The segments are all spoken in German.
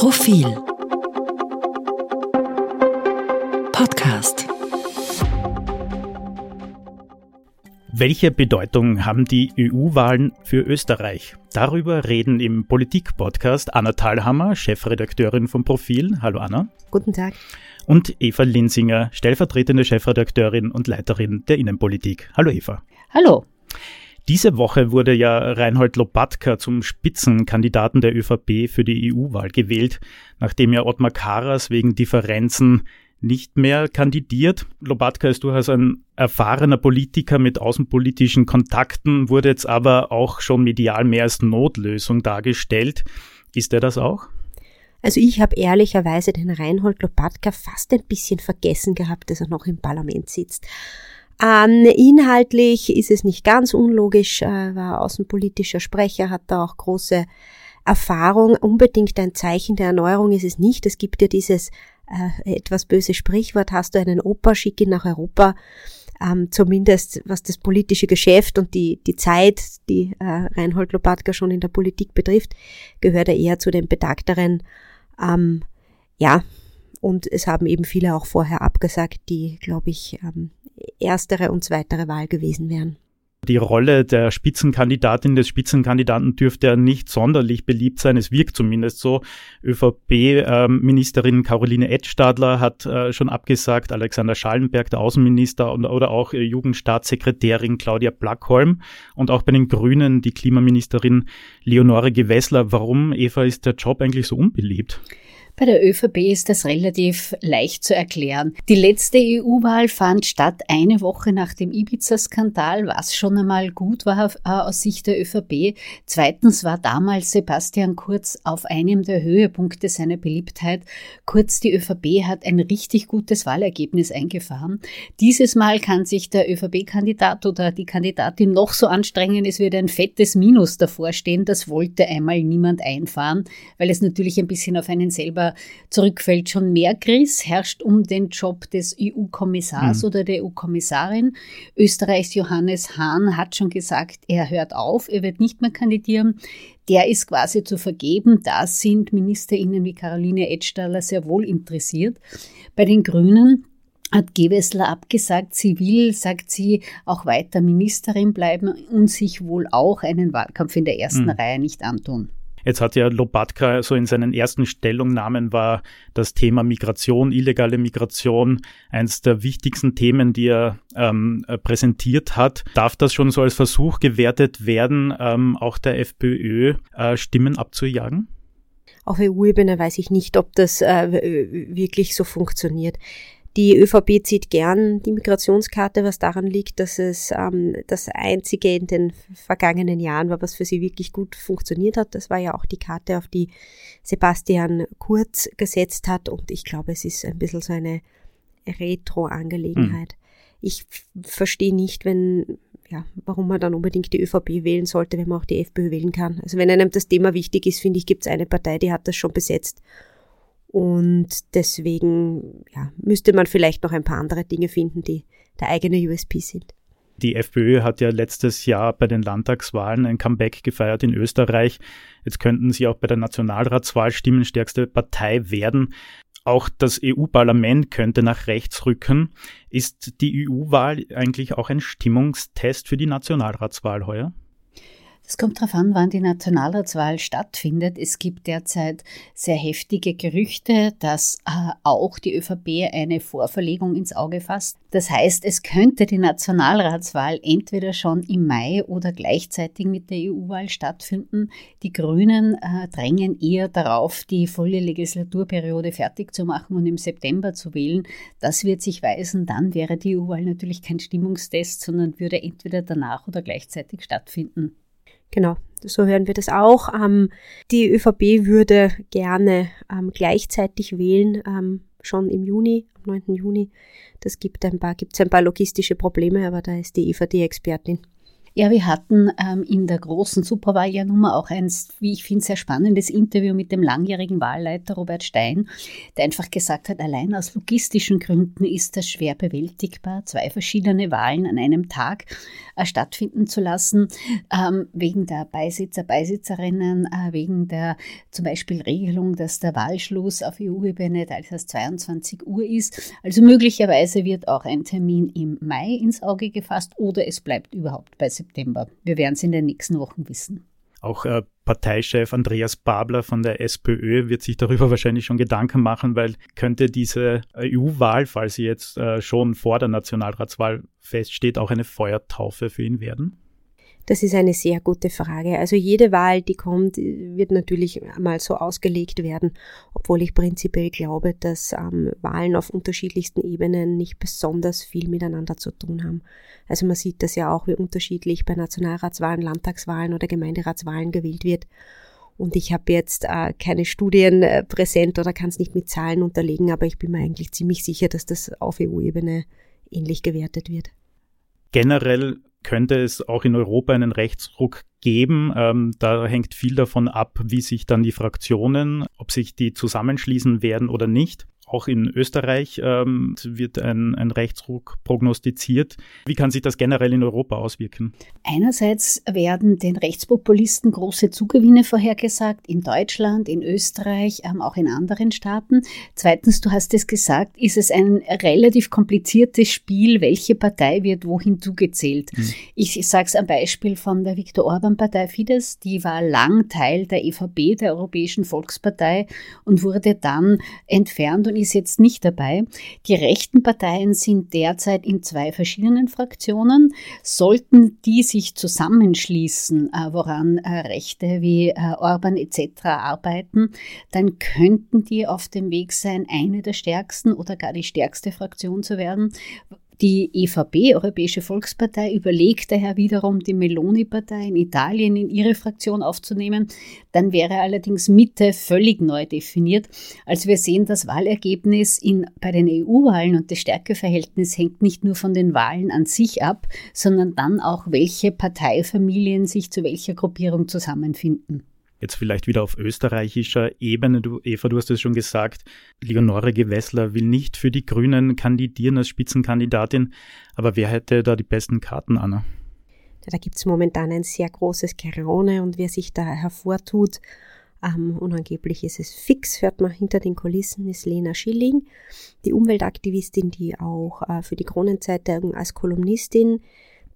Profil Podcast Welche Bedeutung haben die EU-Wahlen für Österreich? Darüber reden im Politik-Podcast Anna Thalhammer, Chefredakteurin vom Profil. Hallo Anna. Guten Tag. Und Eva Linsinger, stellvertretende Chefredakteurin und Leiterin der Innenpolitik. Hallo Eva. Hallo. Diese Woche wurde ja Reinhold Lopatka zum Spitzenkandidaten der ÖVP für die EU-Wahl gewählt, nachdem ja Ottmar Karas wegen Differenzen nicht mehr kandidiert. Lobatka ist durchaus ein erfahrener Politiker mit außenpolitischen Kontakten, wurde jetzt aber auch schon medial mehr als Notlösung dargestellt. Ist er das auch? Also ich habe ehrlicherweise den Reinhold Lopatka fast ein bisschen vergessen gehabt, dass er noch im Parlament sitzt. Ähm, inhaltlich ist es nicht ganz unlogisch, äh, war außenpolitischer Sprecher, hat da auch große Erfahrung. Unbedingt ein Zeichen der Erneuerung ist es nicht. Es gibt ja dieses äh, etwas böse Sprichwort, hast du einen Opa, schick ihn nach Europa. Ähm, zumindest was das politische Geschäft und die, die Zeit, die äh, Reinhold Lopatka schon in der Politik betrifft, gehört er eher zu den betagteren. Ähm, ja, und es haben eben viele auch vorher abgesagt, die, glaube ich, ähm, erstere und zweitere Wahl gewesen wären. Die Rolle der Spitzenkandidatin des Spitzenkandidaten dürfte ja nicht sonderlich beliebt sein. Es wirkt zumindest so. ÖVP-Ministerin Caroline Edstadler hat äh, schon abgesagt, Alexander Schallenberg, der Außenminister, oder auch Jugendstaatssekretärin Claudia Blackholm und auch bei den Grünen die Klimaministerin Leonore Gewessler. Warum, Eva, ist der Job eigentlich so unbeliebt? Bei der ÖVP ist das relativ leicht zu erklären. Die letzte EU-Wahl fand statt eine Woche nach dem Ibiza-Skandal, was schon einmal gut war äh, aus Sicht der ÖVP. Zweitens war damals Sebastian Kurz auf einem der Höhepunkte seiner Beliebtheit. Kurz, die ÖVP hat ein richtig gutes Wahlergebnis eingefahren. Dieses Mal kann sich der ÖVP-Kandidat oder die Kandidatin noch so anstrengen, es wird ein fettes Minus davor stehen. Das wollte einmal niemand einfahren, weil es natürlich ein bisschen auf einen selber zurückfällt. Schon mehr Chris herrscht um den Job des EU-Kommissars mhm. oder der EU-Kommissarin. Österreichs Johannes Hahn hat schon gesagt, er hört auf, er wird nicht mehr kandidieren. Der ist quasi zu vergeben. Da sind MinisterInnen wie Caroline Edstaller sehr wohl interessiert. Bei den Grünen hat Gewessler abgesagt, sie will, sagt sie, auch weiter Ministerin bleiben und sich wohl auch einen Wahlkampf in der ersten mhm. Reihe nicht antun. Jetzt hat ja Lobatka so in seinen ersten Stellungnahmen war das Thema Migration, illegale Migration, eines der wichtigsten Themen, die er ähm, präsentiert hat. Darf das schon so als Versuch gewertet werden, ähm, auch der FPÖ äh, Stimmen abzujagen? Auf EU-Ebene weiß ich nicht, ob das äh, wirklich so funktioniert. Die ÖVP zieht gern die Migrationskarte, was daran liegt, dass es ähm, das einzige in den vergangenen Jahren war, was für sie wirklich gut funktioniert hat. Das war ja auch die Karte, auf die Sebastian Kurz gesetzt hat. Und ich glaube, es ist ein bisschen so eine Retro-Angelegenheit. Mhm. Ich verstehe nicht, wenn, ja, warum man dann unbedingt die ÖVP wählen sollte, wenn man auch die FPÖ wählen kann. Also wenn einem das Thema wichtig ist, finde ich, gibt es eine Partei, die hat das schon besetzt und deswegen ja, müsste man vielleicht noch ein paar andere Dinge finden, die der eigene USP sind. Die FPÖ hat ja letztes Jahr bei den Landtagswahlen ein Comeback gefeiert in Österreich. Jetzt könnten sie auch bei der Nationalratswahl stimmenstärkste Partei werden. Auch das EU-Parlament könnte nach rechts rücken. Ist die EU-Wahl eigentlich auch ein Stimmungstest für die Nationalratswahl heuer? Es kommt darauf an, wann die Nationalratswahl stattfindet. Es gibt derzeit sehr heftige Gerüchte, dass äh, auch die ÖVP eine Vorverlegung ins Auge fasst. Das heißt, es könnte die Nationalratswahl entweder schon im Mai oder gleichzeitig mit der EU-Wahl stattfinden. Die Grünen äh, drängen eher darauf, die volle Legislaturperiode fertig zu machen und im September zu wählen. Das wird sich weisen. Dann wäre die EU-Wahl natürlich kein Stimmungstest, sondern würde entweder danach oder gleichzeitig stattfinden. Genau, so hören wir das auch. Ähm, die ÖVP würde gerne ähm, gleichzeitig wählen, ähm, schon im Juni, am 9. Juni. Das gibt ein paar, gibt's ein paar logistische Probleme, aber da ist die Eva die Expertin. Ja, wir hatten ähm, in der großen Superwahljahrnummer auch ein, wie ich finde, sehr spannendes Interview mit dem langjährigen Wahlleiter Robert Stein, der einfach gesagt hat, allein aus logistischen Gründen ist das schwer bewältigbar, zwei verschiedene Wahlen an einem Tag äh, stattfinden zu lassen, ähm, wegen der Beisitzer, Beisitzerinnen, äh, wegen der zum Beispiel Regelung, dass der Wahlschluss auf EU-Ebene teils 22 Uhr ist. Also möglicherweise wird auch ein Termin im Mai ins Auge gefasst oder es bleibt überhaupt bei September. Wir werden es in den nächsten Wochen wissen. Auch äh, Parteichef Andreas Babler von der SPÖ wird sich darüber wahrscheinlich schon Gedanken machen, weil könnte diese EU-Wahl, falls sie jetzt äh, schon vor der Nationalratswahl feststeht, auch eine Feuertaufe für ihn werden? Das ist eine sehr gute Frage. Also jede Wahl, die kommt, wird natürlich mal so ausgelegt werden, obwohl ich prinzipiell glaube, dass ähm, Wahlen auf unterschiedlichsten Ebenen nicht besonders viel miteinander zu tun haben. Also man sieht das ja auch, wie unterschiedlich bei Nationalratswahlen, Landtagswahlen oder Gemeinderatswahlen gewählt wird. Und ich habe jetzt äh, keine Studien äh, präsent oder kann es nicht mit Zahlen unterlegen, aber ich bin mir eigentlich ziemlich sicher, dass das auf EU-Ebene ähnlich gewertet wird. Generell könnte es auch in Europa einen Rechtsruck geben. Ähm, da hängt viel davon ab, wie sich dann die Fraktionen, ob sich die zusammenschließen werden oder nicht. Auch in Österreich ähm, wird ein, ein Rechtsruck prognostiziert. Wie kann sich das generell in Europa auswirken? Einerseits werden den Rechtspopulisten große Zugewinne vorhergesagt in Deutschland, in Österreich, ähm, auch in anderen Staaten. Zweitens, du hast es gesagt, ist es ein relativ kompliziertes Spiel, welche Partei wird wohin zugezählt. Hm. Ich sage es am Beispiel von der Viktor Orban-Partei Fidesz, die war lang Teil der EVP, der Europäischen Volkspartei, und wurde dann entfernt und ist jetzt nicht dabei. Die rechten Parteien sind derzeit in zwei verschiedenen Fraktionen. Sollten die sich zusammenschließen, äh, woran äh, Rechte wie äh, Orban etc. arbeiten, dann könnten die auf dem Weg sein, eine der stärksten oder gar die stärkste Fraktion zu werden. Die EVP, Europäische Volkspartei, überlegt daher wiederum, die Meloni-Partei in Italien in ihre Fraktion aufzunehmen. Dann wäre allerdings Mitte völlig neu definiert. Also wir sehen, das Wahlergebnis in, bei den EU-Wahlen und das Stärkeverhältnis hängt nicht nur von den Wahlen an sich ab, sondern dann auch, welche Parteifamilien sich zu welcher Gruppierung zusammenfinden. Jetzt vielleicht wieder auf österreichischer Ebene. Du, Eva, du hast es schon gesagt, Leonore Gewessler will nicht für die Grünen kandidieren als Spitzenkandidatin. Aber wer hätte da die besten Karten, Anna? Da gibt es momentan ein sehr großes Geraume und wer sich da hervortut, ähm, und angeblich ist es fix, hört man hinter den Kulissen, ist Lena Schilling, die Umweltaktivistin, die auch äh, für die Kronenzeitung als Kolumnistin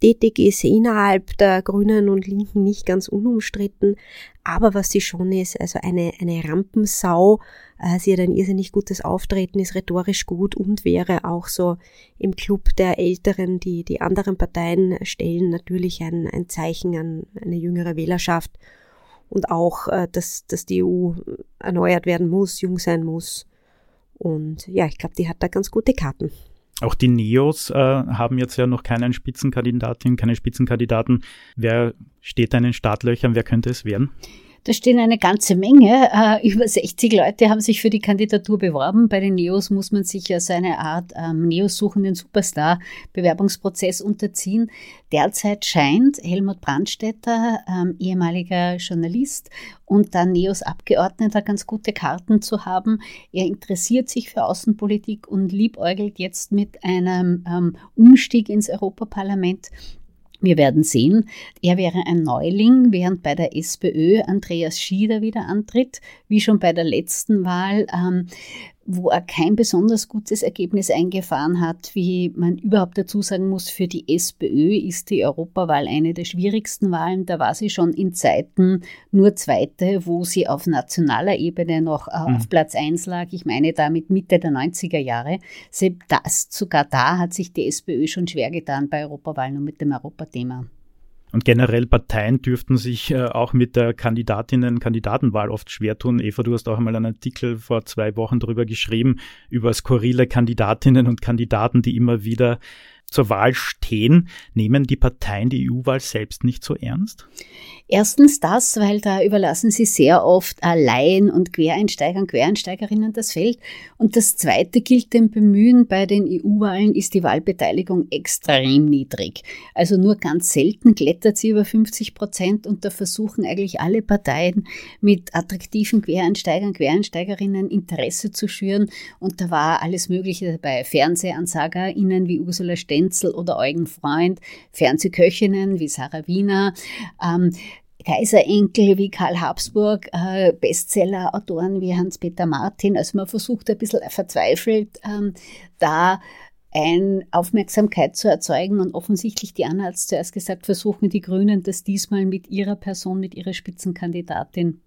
tätig ist, innerhalb der Grünen und Linken nicht ganz unumstritten. Aber was sie schon ist, also eine, eine Rampensau, äh, sie hat ein irrsinnig gutes Auftreten, ist rhetorisch gut und wäre auch so im Club der Älteren, die die anderen Parteien stellen, natürlich ein, ein Zeichen an eine jüngere Wählerschaft und auch, äh, dass, dass die EU erneuert werden muss, jung sein muss. Und ja, ich glaube, die hat da ganz gute Karten. Auch die Neos äh, haben jetzt ja noch keinen Spitzenkandidatin, keine Spitzenkandidaten. Wer steht da in den Startlöchern? Wer könnte es werden? Da stehen eine ganze Menge. Äh, über 60 Leute haben sich für die Kandidatur beworben. Bei den Neos muss man sich ja so eine Art ähm, Neos-suchenden Superstar-Bewerbungsprozess unterziehen. Derzeit scheint Helmut Brandstätter, ähm, ehemaliger Journalist und dann Neos Abgeordneter, ganz gute Karten zu haben. Er interessiert sich für Außenpolitik und liebäugelt jetzt mit einem ähm, Umstieg ins Europaparlament. Wir werden sehen. Er wäre ein Neuling, während bei der SPÖ Andreas Schieder wieder antritt, wie schon bei der letzten Wahl. Ähm, wo er kein besonders gutes Ergebnis eingefahren hat, wie man überhaupt dazu sagen muss, für die SPÖ ist die Europawahl eine der schwierigsten Wahlen. Da war sie schon in Zeiten nur zweite, wo sie auf nationaler Ebene noch mhm. auf Platz eins lag. Ich meine damit Mitte der 90er Jahre. Das, sogar da hat sich die SPÖ schon schwer getan bei Europawahlen und mit dem Europathema. Und generell Parteien dürften sich äh, auch mit der Kandidatinnen-Kandidatenwahl oft schwer tun. Eva, du hast auch einmal einen Artikel vor zwei Wochen darüber geschrieben, über skurrile Kandidatinnen und Kandidaten, die immer wieder zur Wahl stehen, nehmen die Parteien die EU-Wahl selbst nicht so ernst? Erstens das, weil da überlassen sie sehr oft Laien und Quereinsteigern, Quereinsteigerinnen das Feld. Und das Zweite gilt dem Bemühen bei den EU-Wahlen, ist die Wahlbeteiligung extrem niedrig. Also nur ganz selten klettert sie über 50 Prozent und da versuchen eigentlich alle Parteien mit attraktiven Quereinsteigern, Quereinsteigerinnen Interesse zu schüren. Und da war alles Mögliche dabei. FernsehansagerInnen wie Ursula Stenzel oder Eugen Freund, Fernsehköchinnen wie Sarah Wiener, ähm, Kaiserenkel wie Karl Habsburg, äh, Bestseller-Autoren wie Hans-Peter Martin. Also man versucht ein bisschen verzweifelt ähm, da ein Aufmerksamkeit zu erzeugen und offensichtlich, die Anna hat es zuerst gesagt, versuchen die Grünen das diesmal mit ihrer Person, mit ihrer Spitzenkandidatin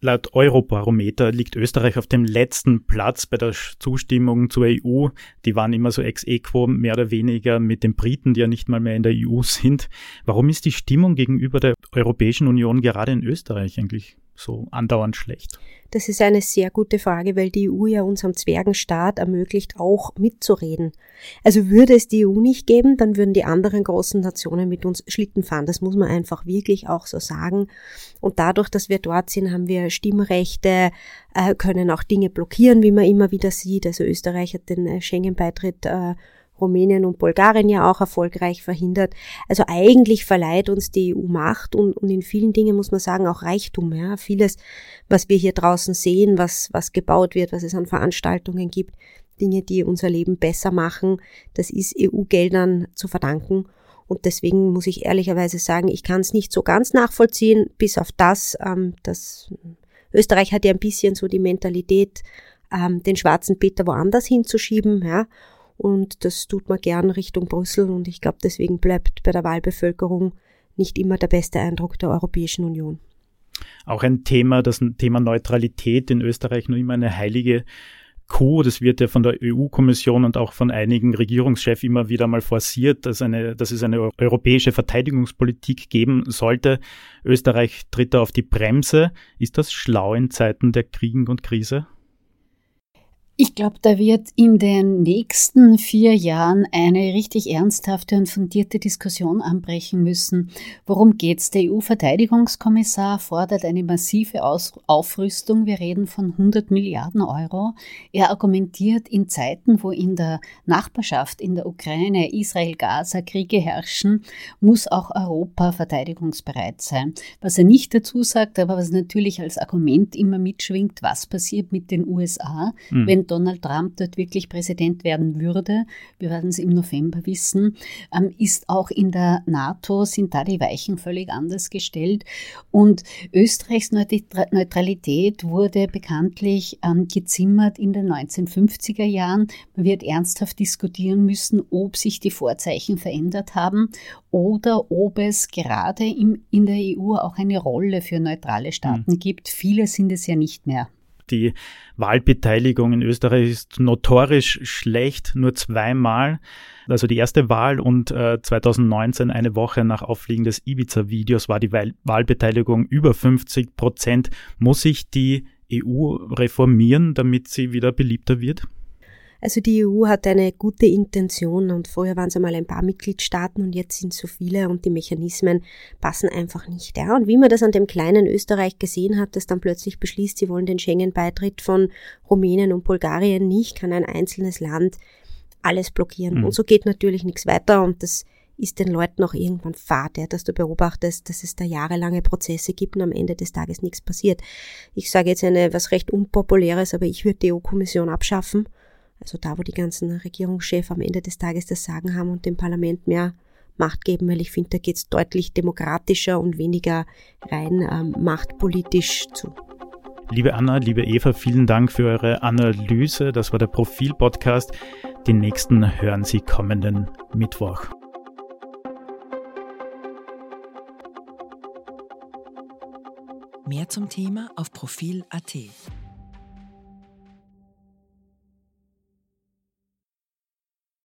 Laut Eurobarometer liegt Österreich auf dem letzten Platz bei der Zustimmung zur EU. Die waren immer so ex equo, mehr oder weniger mit den Briten, die ja nicht mal mehr in der EU sind. Warum ist die Stimmung gegenüber der Europäischen Union gerade in Österreich eigentlich so andauernd schlecht? Das ist eine sehr gute Frage, weil die EU ja unserem Zwergenstaat ermöglicht, auch mitzureden. Also würde es die EU nicht geben, dann würden die anderen großen Nationen mit uns Schlitten fahren. Das muss man einfach wirklich auch so sagen. Und dadurch, dass wir dort sind, haben wir Stimmrechte, äh, können auch Dinge blockieren, wie man immer wieder sieht. Also Österreich hat den äh, Schengen-Beitritt äh, Rumänien und Bulgarien ja auch erfolgreich verhindert. Also eigentlich verleiht uns die EU Macht und, und in vielen Dingen muss man sagen auch Reichtum. Ja. Vieles, was wir hier draußen sehen, was, was gebaut wird, was es an Veranstaltungen gibt, Dinge, die unser Leben besser machen, das ist EU-Geldern zu verdanken. Und deswegen muss ich ehrlicherweise sagen, ich kann es nicht so ganz nachvollziehen, bis auf das, ähm, dass Österreich hat ja ein bisschen so die Mentalität, ähm, den schwarzen Peter woanders hinzuschieben, ja. Und das tut man gern Richtung Brüssel und ich glaube, deswegen bleibt bei der Wahlbevölkerung nicht immer der beste Eindruck der Europäischen Union. Auch ein Thema, das Thema Neutralität in Österreich nur immer eine heilige Kuh, das wird ja von der EU-Kommission und auch von einigen Regierungschefs immer wieder mal forciert, dass, eine, dass es eine europäische Verteidigungspolitik geben sollte. Österreich tritt da auf die Bremse. Ist das schlau in Zeiten der Kriegen und Krise? Ich glaube, da wird in den nächsten vier Jahren eine richtig ernsthafte und fundierte Diskussion anbrechen müssen. Worum geht's? Der EU-Verteidigungskommissar fordert eine massive Aus Aufrüstung. Wir reden von 100 Milliarden Euro. Er argumentiert in Zeiten, wo in der Nachbarschaft, in der Ukraine, Israel, Gaza Kriege herrschen, muss auch Europa verteidigungsbereit sein. Was er nicht dazu sagt, aber was natürlich als Argument immer mitschwingt, was passiert mit den USA, mhm. wenn Donald Trump dort wirklich Präsident werden würde, wir werden es im November wissen, ähm, ist auch in der NATO, sind da die Weichen völlig anders gestellt. Und Österreichs Neutralität wurde bekanntlich ähm, gezimmert in den 1950er Jahren. Man wird ernsthaft diskutieren müssen, ob sich die Vorzeichen verändert haben oder ob es gerade im, in der EU auch eine Rolle für neutrale Staaten mhm. gibt. Viele sind es ja nicht mehr. Die Wahlbeteiligung in Österreich ist notorisch schlecht, nur zweimal. Also die erste Wahl und äh, 2019, eine Woche nach Auffliegen des Ibiza-Videos, war die Wahlbeteiligung über 50 Prozent. Muss sich die EU reformieren, damit sie wieder beliebter wird? Also die EU hat eine gute Intention und vorher waren es einmal ein paar Mitgliedstaaten und jetzt sind so viele und die Mechanismen passen einfach nicht. Ja. Und wie man das an dem kleinen Österreich gesehen hat, das dann plötzlich beschließt, sie wollen den Schengen-Beitritt von Rumänien und Bulgarien nicht, kann ein einzelnes Land alles blockieren. Mhm. Und so geht natürlich nichts weiter und das ist den Leuten auch irgendwann fad, ja, dass du beobachtest, dass es da jahrelange Prozesse gibt und am Ende des Tages nichts passiert. Ich sage jetzt eine was recht unpopuläres, aber ich würde die EU-Kommission abschaffen also da, wo die ganzen Regierungschefs am Ende des Tages das Sagen haben und dem Parlament mehr Macht geben, weil ich finde, da geht es deutlich demokratischer und weniger rein ähm, machtpolitisch zu. Liebe Anna, liebe Eva, vielen Dank für eure Analyse. Das war der Profil-Podcast. Den nächsten hören Sie kommenden Mittwoch. Mehr zum Thema auf Profil.at.